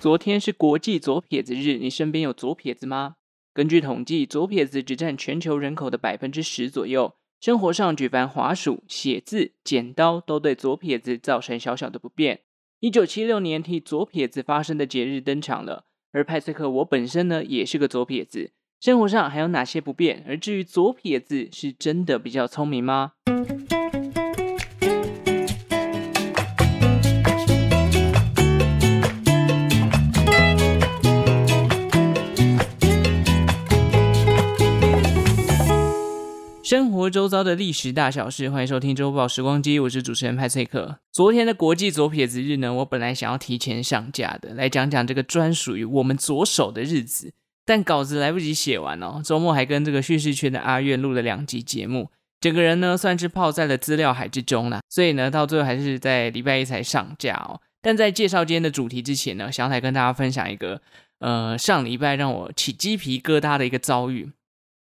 昨天是国际左撇子日，你身边有左撇子吗？根据统计，左撇子只占全球人口的百分之十左右。生活上举凡滑鼠、写字、剪刀，都对左撇子造成小小的不便。一九七六年，替左撇子发声的节日登场了。而派翠克我本身呢，也是个左撇子。生活上还有哪些不便？而至于左撇子是真的比较聪明吗？生活周遭的历史大小事，欢迎收听周报时光机，我是主持人派翠克。昨天的国际左撇子日呢，我本来想要提前上架的，来讲讲这个专属于我们左手的日子，但稿子来不及写完哦。周末还跟这个叙事圈的阿苑录了两集节目，整个人呢算是泡在了资料海之中了，所以呢到最后还是在礼拜一才上架哦。但在介绍今天的主题之前呢，想要来跟大家分享一个呃上礼拜让我起鸡皮疙瘩的一个遭遇。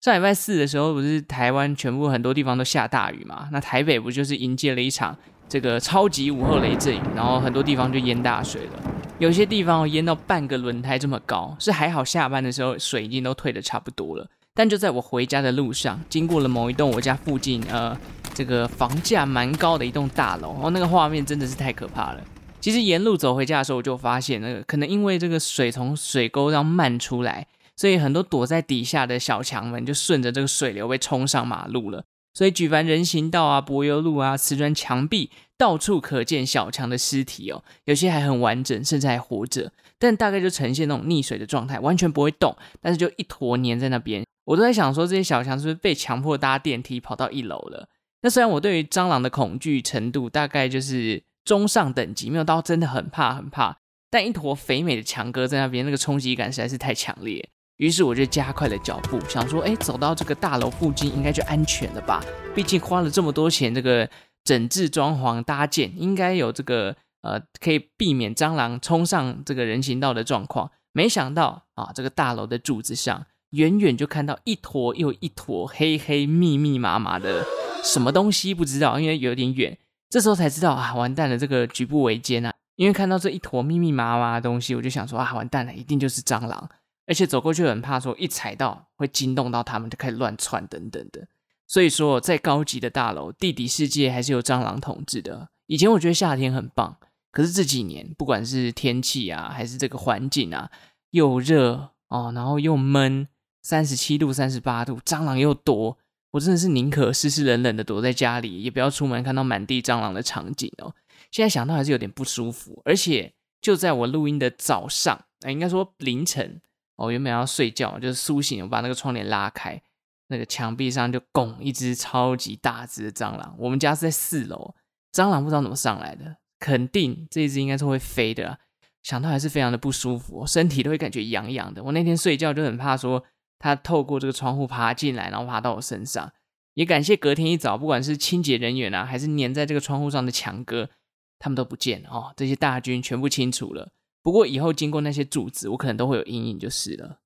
上礼拜四的时候，不是台湾全部很多地方都下大雨嘛？那台北不就是迎接了一场这个超级午后雷阵雨，然后很多地方就淹大水了。有些地方淹到半个轮胎这么高，是还好下班的时候水已经都退得差不多了。但就在我回家的路上，经过了某一栋我家附近呃这个房价蛮高的一栋大楼，哦，那个画面真的是太可怕了。其实沿路走回家的时候，我就发现那个可能因为这个水从水沟这样漫出来。所以很多躲在底下的小强们就顺着这个水流被冲上马路了。所以举凡人行道啊、柏油路啊、瓷砖墙壁，到处可见小强的尸体哦。有些还很完整，甚至还活着，但大概就呈现那种溺水的状态，完全不会动，但是就一坨黏在那边。我都在想说，这些小强是不是被强迫搭电梯跑到一楼了？那虽然我对于蟑螂的恐惧程度大概就是中上等级，没有到真的很怕很怕，但一坨肥美的强哥在那边，那个冲击感实在是太强烈。于是我就加快了脚步，想说，哎，走到这个大楼附近应该就安全了吧？毕竟花了这么多钱，这个整治装潢搭建，应该有这个呃，可以避免蟑螂冲上这个人行道的状况。没想到啊，这个大楼的柱子上，远远就看到一坨又一坨黑黑密密麻麻的什么东西，不知道，因为有点远。这时候才知道啊，完蛋了，这个举步维艰啊！因为看到这一坨密密麻麻的东西，我就想说啊，完蛋了，一定就是蟑螂。而且走过去很怕，说一踩到会惊动到他们，就开始乱窜等等的。所以说，在高级的大楼，地底世界还是由蟑螂统治的。以前我觉得夏天很棒，可是这几年，不管是天气啊，还是这个环境啊，又热哦，然后又闷，三十七度、三十八度，蟑螂又多，我真的是宁可湿湿冷冷的躲在家里，也不要出门看到满地蟑螂的场景哦。现在想到还是有点不舒服，而且就在我录音的早上，哎，应该说凌晨。我、原本要睡觉，就是苏醒，我把那个窗帘拉开，那个墙壁上就拱一只超级大只的蟑螂。我们家是在四楼，蟑螂不知道怎么上来的，肯定这一只应该是会飞的、想到还是非常的不舒服，身体都会感觉痒痒的。我那天睡觉就很怕说它透过这个窗户爬进来，然后爬到我身上。也感谢隔天一早，不管是清洁人员啊，还是粘在这个窗户上的强哥，他们都不见哦，这些大军全部清除了。不过以后经过那些柱子，我可能都会有阴影，就是了。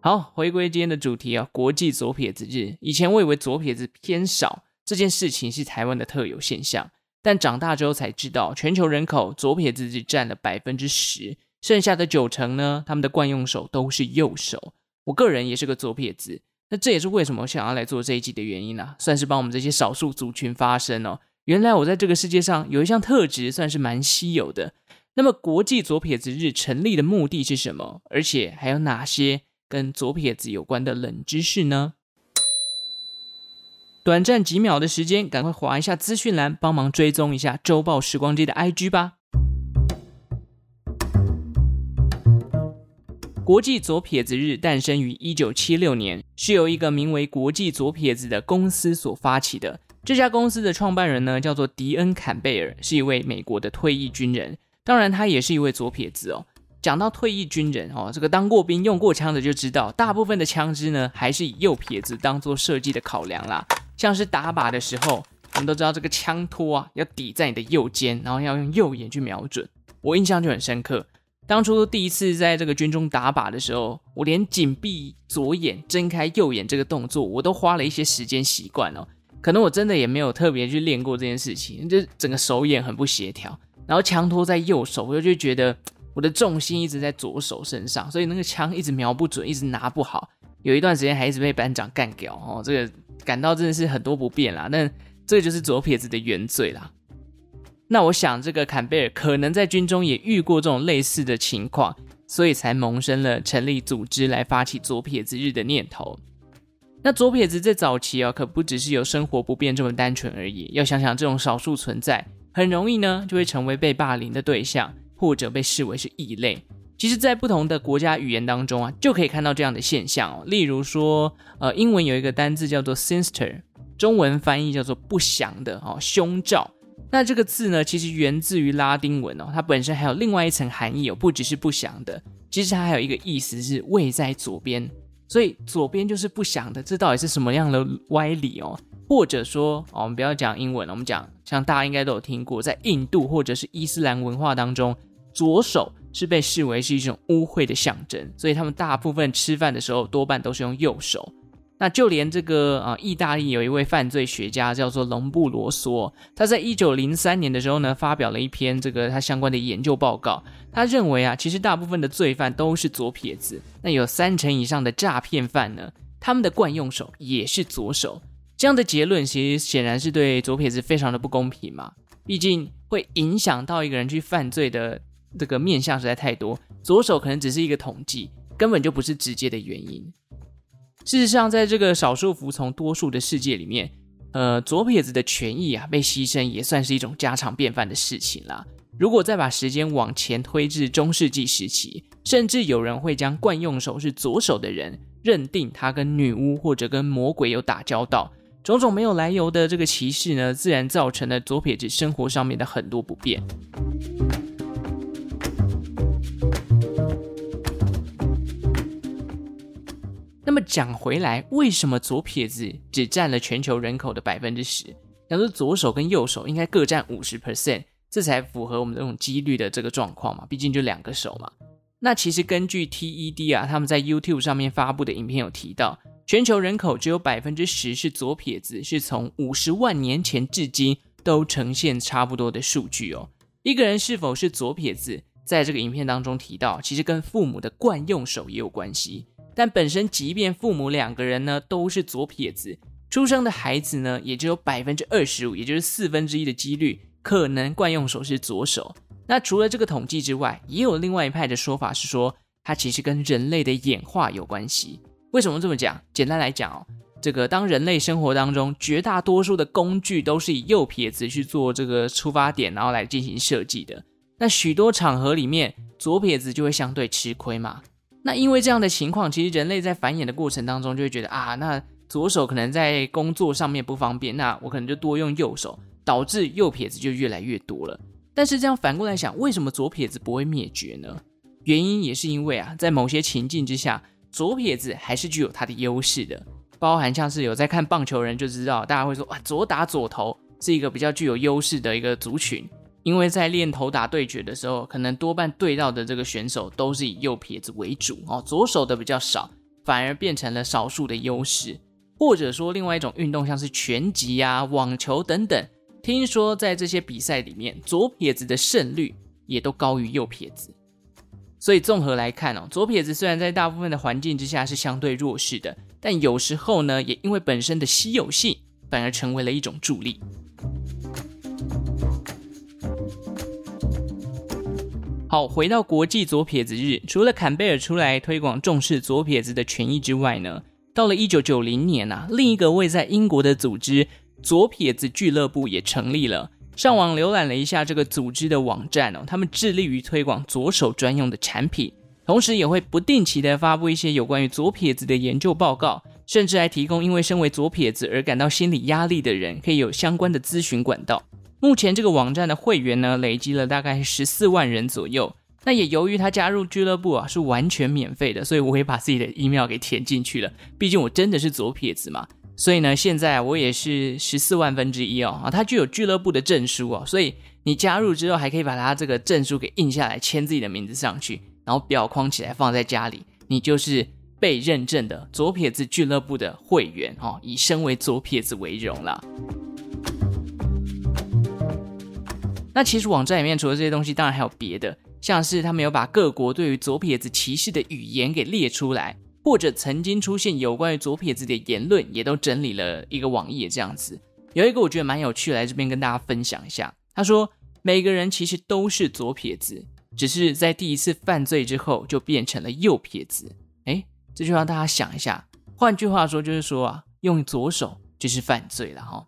好，回归今天的主题啊，国际左撇子日。以前我以为左撇子偏少这件事情是台湾的特有现象，但长大之后才知道，全球人口左撇子只占了百分之十，剩下的九成呢，他们的惯用手都是右手。我个人也是个左撇子，那这也是为什么我想要来做这一集的原因啊，算是帮我们这些少数族群发声哦。原来我在这个世界上有一项特质，算是蛮稀有的。那么，国际左撇子日成立的目的是什么？而且还有哪些跟左撇子有关的冷知识呢？短暂几秒的时间，赶快划一下资讯栏，帮忙追踪一下周报时光机的 IG 吧。国际左撇子日诞生于一九七六年，是由一个名为“国际左撇子”的公司所发起的。这家公司的创办人呢，叫做迪恩·坎贝尔，是一位美国的退役军人。当然，他也是一位左撇子哦。讲到退役军人哦，这个当过兵、用过枪的就知道，大部分的枪支呢，还是以右撇子当做设计的考量啦。像是打靶的时候，我们都知道这个枪托啊，要抵在你的右肩，然后要用右眼去瞄准。我印象就很深刻，当初第一次在这个军中打靶的时候，我连紧闭左眼、睁开右眼这个动作，我都花了一些时间习惯哦。可能我真的也没有特别去练过这件事情，就整个手眼很不协调。然后枪托在右手，我就觉得我的重心一直在左手身上，所以那个枪一直瞄不准，一直拿不好。有一段时间还一直被班长干掉哦，这个感到真的是很多不便啦。那这就是左撇子的原罪啦。那我想这个坎贝尔可能在军中也遇过这种类似的情况，所以才萌生了成立组织来发起左撇子日的念头。那左撇子在早期啊，可不只是有生活不便这么单纯而已。要想想这种少数存在，很容易呢就会成为被霸凌的对象，或者被视为是异类。其实，在不同的国家语言当中啊，就可以看到这样的现象哦。例如说，呃，英文有一个单字叫做 sinister，中文翻译叫做不祥的哦，凶兆。那这个字呢，其实源自于拉丁文哦，它本身还有另外一层含义哦，不只是不祥的，其实它还有一个意思是位在左边。所以左边就是不祥的，这到底是什么样的歪理哦？或者说，哦，我们不要讲英文，我们讲像大家应该都有听过，在印度或者是伊斯兰文化当中，左手是被视为是一种污秽的象征，所以他们大部分吃饭的时候多半都是用右手。那就连这个啊，意大利有一位犯罪学家叫做隆布罗梭，他在一九零三年的时候呢，发表了一篇这个他相关的研究报告。他认为啊，其实大部分的罪犯都是左撇子，那有三成以上的诈骗犯呢，他们的惯用手也是左手。这样的结论其实显然是对左撇子非常的不公平嘛，毕竟会影响到一个人去犯罪的这个面相实在太多，左手可能只是一个统计，根本就不是直接的原因。事实上，在这个少数服从多数的世界里面，呃，左撇子的权益啊被牺牲也算是一种家常便饭的事情啦。如果再把时间往前推至中世纪时期，甚至有人会将惯用手是左手的人认定他跟女巫或者跟魔鬼有打交道，种种没有来由的这个歧视呢，自然造成了左撇子生活上面的很多不便。那么讲回来，为什么左撇子只占了全球人口的百分之十？要说左手跟右手应该各占五十 percent，这才符合我们这种几率的这个状况嘛？毕竟就两个手嘛。那其实根据 TED 啊，他们在 YouTube 上面发布的影片有提到，全球人口只有百分之十是左撇子，是从五十万年前至今都呈现差不多的数据哦。一个人是否是左撇子，在这个影片当中提到，其实跟父母的惯用手也有关系。但本身，即便父母两个人呢都是左撇子，出生的孩子呢也只有百分之二十五，也就是四分之一的几率可能惯用手是左手。那除了这个统计之外，也有另外一派的说法是说，它其实跟人类的演化有关系。为什么这么讲？简单来讲哦，这个当人类生活当中绝大多数的工具都是以右撇子去做这个出发点，然后来进行设计的，那许多场合里面左撇子就会相对吃亏嘛。那因为这样的情况，其实人类在繁衍的过程当中就会觉得啊，那左手可能在工作上面不方便，那我可能就多用右手，导致右撇子就越来越多了。但是这样反过来想，为什么左撇子不会灭绝呢？原因也是因为啊，在某些情境之下，左撇子还是具有它的优势的，包含像是有在看棒球人就知道，大家会说啊，左打左投是一个比较具有优势的一个族群。因为在练投打对决的时候，可能多半对到的这个选手都是以右撇子为主哦，左手的比较少，反而变成了少数的优势。或者说，另外一种运动像是拳击啊、网球等等，听说在这些比赛里面，左撇子的胜率也都高于右撇子。所以综合来看哦，左撇子虽然在大部分的环境之下是相对弱势的，但有时候呢，也因为本身的稀有性，反而成为了一种助力。好，回到国际左撇子日，除了坎贝尔出来推广重视左撇子的权益之外呢，到了一九九零年啊，另一个位在英国的组织左撇子俱乐部也成立了。上网浏览了一下这个组织的网站哦，他们致力于推广左手专用的产品，同时也会不定期的发布一些有关于左撇子的研究报告，甚至还提供因为身为左撇子而感到心理压力的人可以有相关的咨询管道。目前这个网站的会员呢，累积了大概十四万人左右。那也由于他加入俱乐部啊是完全免费的，所以我也把自己的 email 给填进去了。毕竟我真的是左撇子嘛，所以呢，现在我也是十四万分之一哦。啊，他具有俱乐部的证书哦，所以你加入之后还可以把他这个证书给印下来，签自己的名字上去，然后裱框起来放在家里，你就是被认证的左撇子俱乐部的会员哦，以身为左撇子为荣啦。那其实网站里面除了这些东西，当然还有别的，像是他们有把各国对于左撇子歧视的语言给列出来，或者曾经出现有关于左撇子的言论，也都整理了一个网页这样子。有一个我觉得蛮有趣，来这边跟大家分享一下。他说，每个人其实都是左撇子，只是在第一次犯罪之后就变成了右撇子。诶，这就让大家想一下。换句话说，就是说啊，用左手就是犯罪了哈。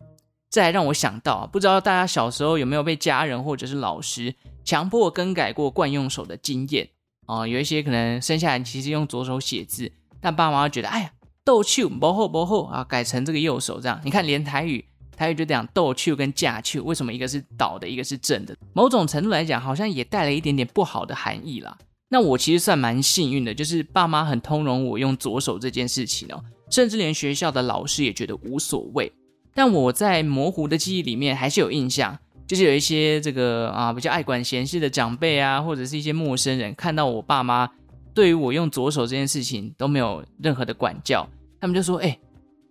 再来让我想到，不知道大家小时候有没有被家人或者是老师强迫更改过惯用手的经验啊？有一些可能生下来其实用左手写字，但爸妈觉得哎呀，逗趣不厚不厚啊，改成这个右手这样。你看，连台语台语就这样逗趣跟架趣，为什么一个是倒的，一个是正的？某种程度来讲，好像也带了一点点不好的含义啦。那我其实算蛮幸运的，就是爸妈很通融我用左手这件事情哦，甚至连学校的老师也觉得无所谓。但我在模糊的记忆里面还是有印象，就是有一些这个啊比较爱管闲事的长辈啊，或者是一些陌生人，看到我爸妈对于我用左手这件事情都没有任何的管教，他们就说：“哎、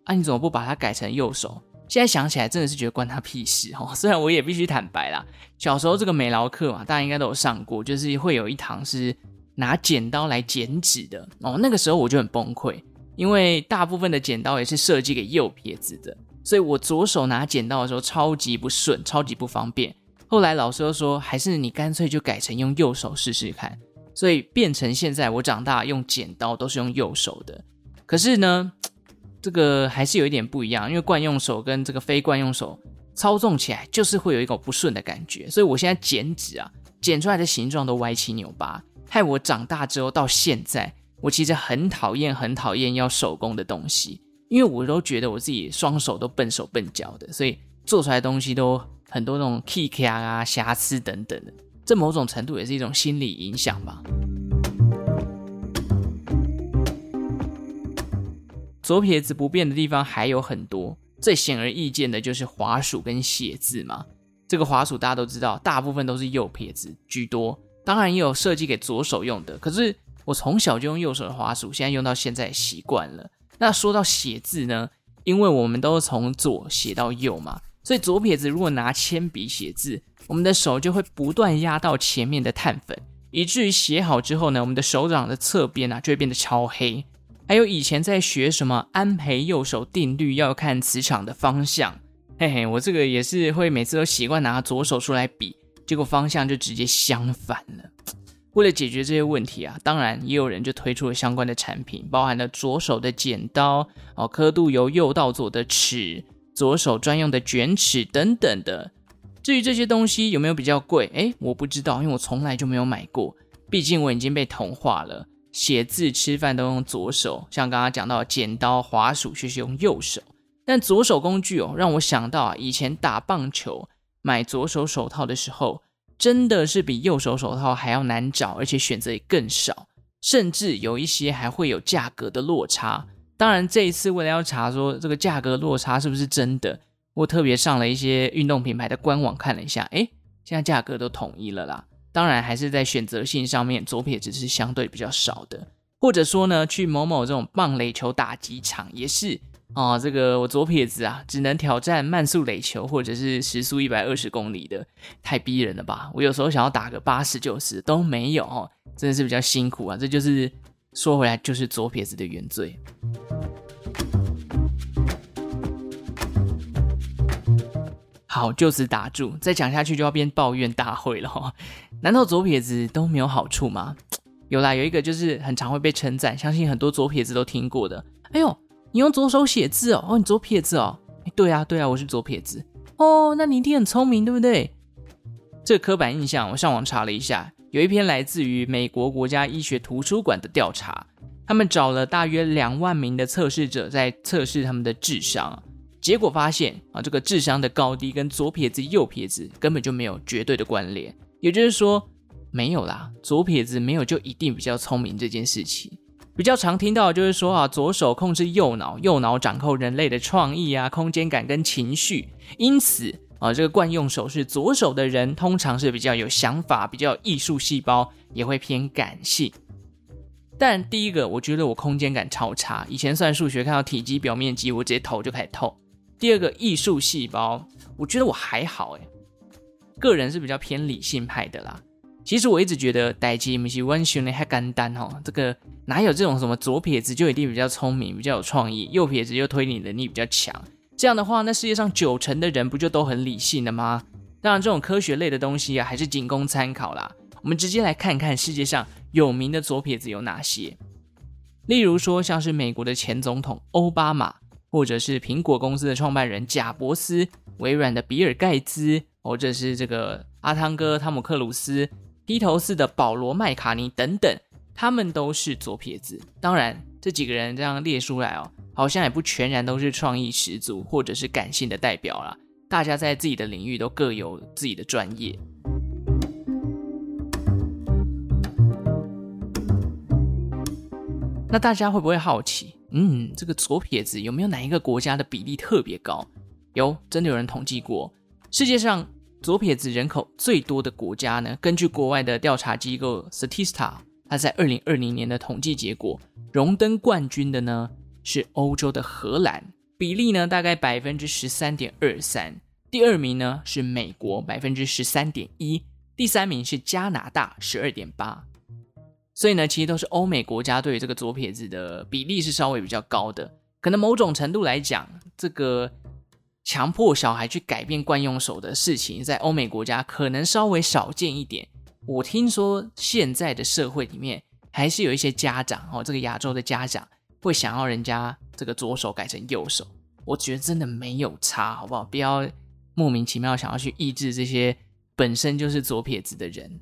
啊你怎么不把它改成右手？”现在想起来真的是觉得关他屁事哦。虽然我也必须坦白啦，小时候这个美劳课嘛，大家应该都有上过，就是会有一堂是拿剪刀来剪纸的哦。那个时候我就很崩溃，因为大部分的剪刀也是设计给右撇子的。所以我左手拿剪刀的时候超级不顺，超级不方便。后来老师又说，还是你干脆就改成用右手试试看。所以变成现在我长大用剪刀都是用右手的。可是呢，这个还是有一点不一样，因为惯用手跟这个非惯用手操纵起来就是会有一个不顺的感觉。所以我现在剪纸啊，剪出来的形状都歪七扭八，害我长大之后到现在，我其实很讨厌、很讨厌要手工的东西。因为我都觉得我自己双手都笨手笨脚的，所以做出来东西都很多那种 key 啊、瑕疵等等的，这某种程度也是一种心理影响吧。左撇子不变的地方还有很多，最显而易见的就是滑鼠跟写字嘛。这个滑鼠大家都知道，大部分都是右撇子居多，当然也有设计给左手用的。可是我从小就用右手的滑鼠，现在用到现在习惯了。那说到写字呢，因为我们都从左写到右嘛，所以左撇子如果拿铅笔写字，我们的手就会不断压到前面的碳粉，以至于写好之后呢，我们的手掌的侧边啊就会变得超黑。还有以前在学什么安培右手定律，要看磁场的方向，嘿嘿，我这个也是会每次都习惯拿左手出来比，结果方向就直接相反了。为了解决这些问题啊，当然也有人就推出了相关的产品，包含了左手的剪刀哦，刻度由右到左的尺，左手专用的卷尺等等的。至于这些东西有没有比较贵？诶，我不知道，因为我从来就没有买过。毕竟我已经被同化了，写字、吃饭都用左手，像刚刚讲到剪刀、滑鼠却是用右手。但左手工具哦，让我想到啊，以前打棒球买左手手套的时候。真的是比右手手套还要难找，而且选择也更少，甚至有一些还会有价格的落差。当然，这一次为了要查说这个价格落差是不是真的，我特别上了一些运动品牌的官网看了一下，诶，现在价格都统一了啦。当然，还是在选择性上面，左撇子是相对比较少的，或者说呢，去某某这种棒垒球打击场也是。哦，这个我左撇子啊，只能挑战慢速垒球或者是时速一百二十公里的，太逼人了吧？我有时候想要打个八十九十都没有哦，真的是比较辛苦啊。这就是说回来，就是左撇子的原罪。好，就此打住，再讲下去就要变抱怨大会了哦。难道左撇子都没有好处吗？有啦，有一个就是很常会被称赞，相信很多左撇子都听过的。哎呦。你用左手写字哦，哦，你左撇子哦，对啊，对啊，我是左撇子哦，那你一定很聪明，对不对？这个刻板印象，我上网查了一下，有一篇来自于美国国家医学图书馆的调查，他们找了大约两万名的测试者，在测试他们的智商，结果发现啊，这个智商的高低跟左撇子、右撇子根本就没有绝对的关联，也就是说，没有啦，左撇子没有就一定比较聪明这件事情。比较常听到的就是说啊，左手控制右脑，右脑掌控人类的创意啊、空间感跟情绪。因此啊，这个惯用手是左手的人，通常是比较有想法、比较有艺术细胞，也会偏感性。但第一个，我觉得我空间感超差，以前算数学看到体积、表面积，我直接头就开始痛。第二个，艺术细胞，我觉得我还好诶。个人是比较偏理性派的啦。其实我一直觉得，代志不是我想的那么简单哦。这个哪有这种什么左撇子就一定比较聪明、比较有创意，右撇子又推理能力比较强？这样的话，那世界上九成的人不就都很理性了吗？当然，这种科学类的东西啊，还是仅供参考啦。我们直接来看看世界上有名的左撇子有哪些。例如说，像是美国的前总统欧巴马，或者是苹果公司的创办人贾伯斯，微软的比尔盖茨，或者是这个阿汤哥汤姆克鲁斯。披头士的保罗麦卡尼等等，他们都是左撇子。当然，这几个人这样列出来哦，好像也不全然都是创意十足或者是感性的代表啦。大家在自己的领域都各有自己的专业。那大家会不会好奇？嗯，这个左撇子有没有哪一个国家的比例特别高？有，真的有人统计过，世界上。左撇子人口最多的国家呢？根据国外的调查机构 Statista，它在二零二零年的统计结果，荣登冠军的呢是欧洲的荷兰，比例呢大概百分之十三点二三。第二名呢是美国，百分之十三点一。第三名是加拿大，十二点八。所以呢，其实都是欧美国家对于这个左撇子的比例是稍微比较高的。可能某种程度来讲，这个。强迫小孩去改变惯用手的事情，在欧美国家可能稍微少见一点。我听说现在的社会里面，还是有一些家长哦，这个亚洲的家长会想要人家这个左手改成右手。我觉得真的没有差，好不好？不要莫名其妙想要去抑制这些本身就是左撇子的人。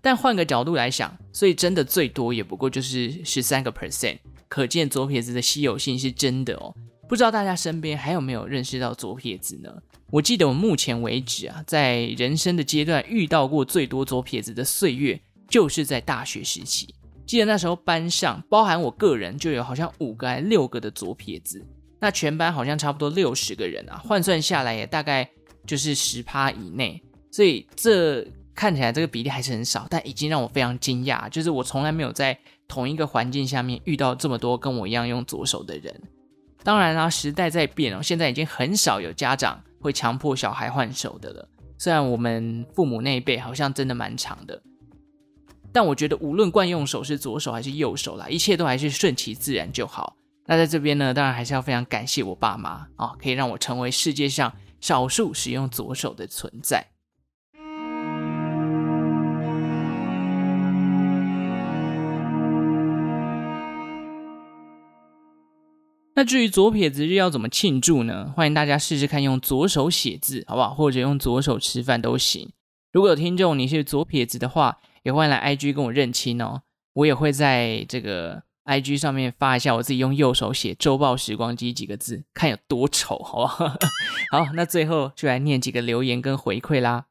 但换个角度来想，所以真的最多也不过就是十三个 percent，可见左撇子的稀有性是真的哦。不知道大家身边还有没有认识到左撇子呢？我记得我目前为止啊，在人生的阶段遇到过最多左撇子的岁月，就是在大学时期。记得那时候班上，包含我个人，就有好像五个还六个的左撇子。那全班好像差不多六十个人啊，换算下来也大概就是十趴以内。所以这看起来这个比例还是很少，但已经让我非常惊讶，就是我从来没有在同一个环境下面遇到这么多跟我一样用左手的人。当然啦，时代在变哦，现在已经很少有家长会强迫小孩换手的了。虽然我们父母那一辈好像真的蛮长的，但我觉得无论惯用手是左手还是右手啦，一切都还是顺其自然就好。那在这边呢，当然还是要非常感谢我爸妈啊，可以让我成为世界上少数使用左手的存在。那至于左撇子日要怎么庆祝呢？欢迎大家试试看用左手写字，好不好？或者用左手吃饭都行。如果有听众你是左撇子的话，也欢迎来 IG 跟我认亲哦。我也会在这个 IG 上面发一下我自己用右手写“周报时光机”几个字，看有多丑，好不好？好，那最后就来念几个留言跟回馈啦。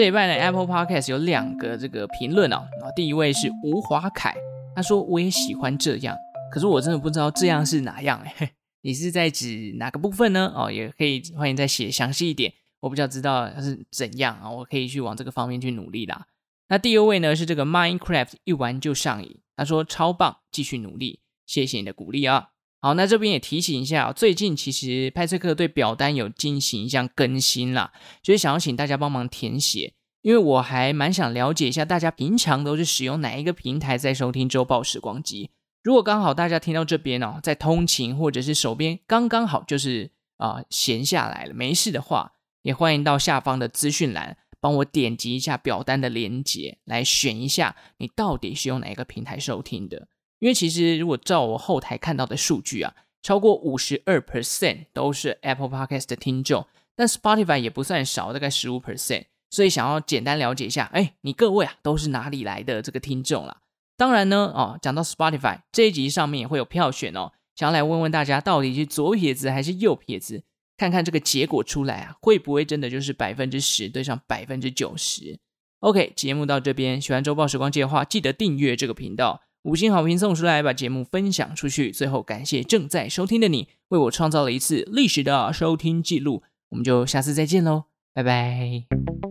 这一半的 Apple Podcast 有两个这个评论哦，第一位是吴华凯，他说我也喜欢这样，可是我真的不知道这样是哪样哎，你是在指哪个部分呢？哦，也可以欢迎再写详细一点，我比较知道它是怎样啊，我可以去往这个方面去努力啦。那第二位呢是这个 Minecraft 一玩就上瘾，他说超棒，继续努力，谢谢你的鼓励啊。好，那这边也提醒一下，最近其实派翠克对表单有进行一项更新啦，就是想要请大家帮忙填写，因为我还蛮想了解一下大家平常都是使用哪一个平台在收听周报时光机。如果刚好大家听到这边哦，在通勤或者是手边刚刚好就是啊、闲下来了没事的话，也欢迎到下方的资讯栏帮我点击一下表单的连接，来选一下你到底是用哪一个平台收听的。因为其实如果照我后台看到的数据啊，超过五十二 percent 都是 Apple Podcast 的听众，但 Spotify 也不算少，大概十五 percent。所以想要简单了解一下，哎，你各位啊都是哪里来的这个听众啦？当然呢，哦，讲到 Spotify 这一集上面也会有票选哦，想要来问问大家到底是左撇子还是右撇子，看看这个结果出来啊，会不会真的就是百分之十对上百分之九十？OK，节目到这边，喜欢周报时光机的话，记得订阅这个频道。五星好评送出来，把节目分享出去。最后，感谢正在收听的你，为我创造了一次历史的收听记录。我们就下次再见喽，拜拜。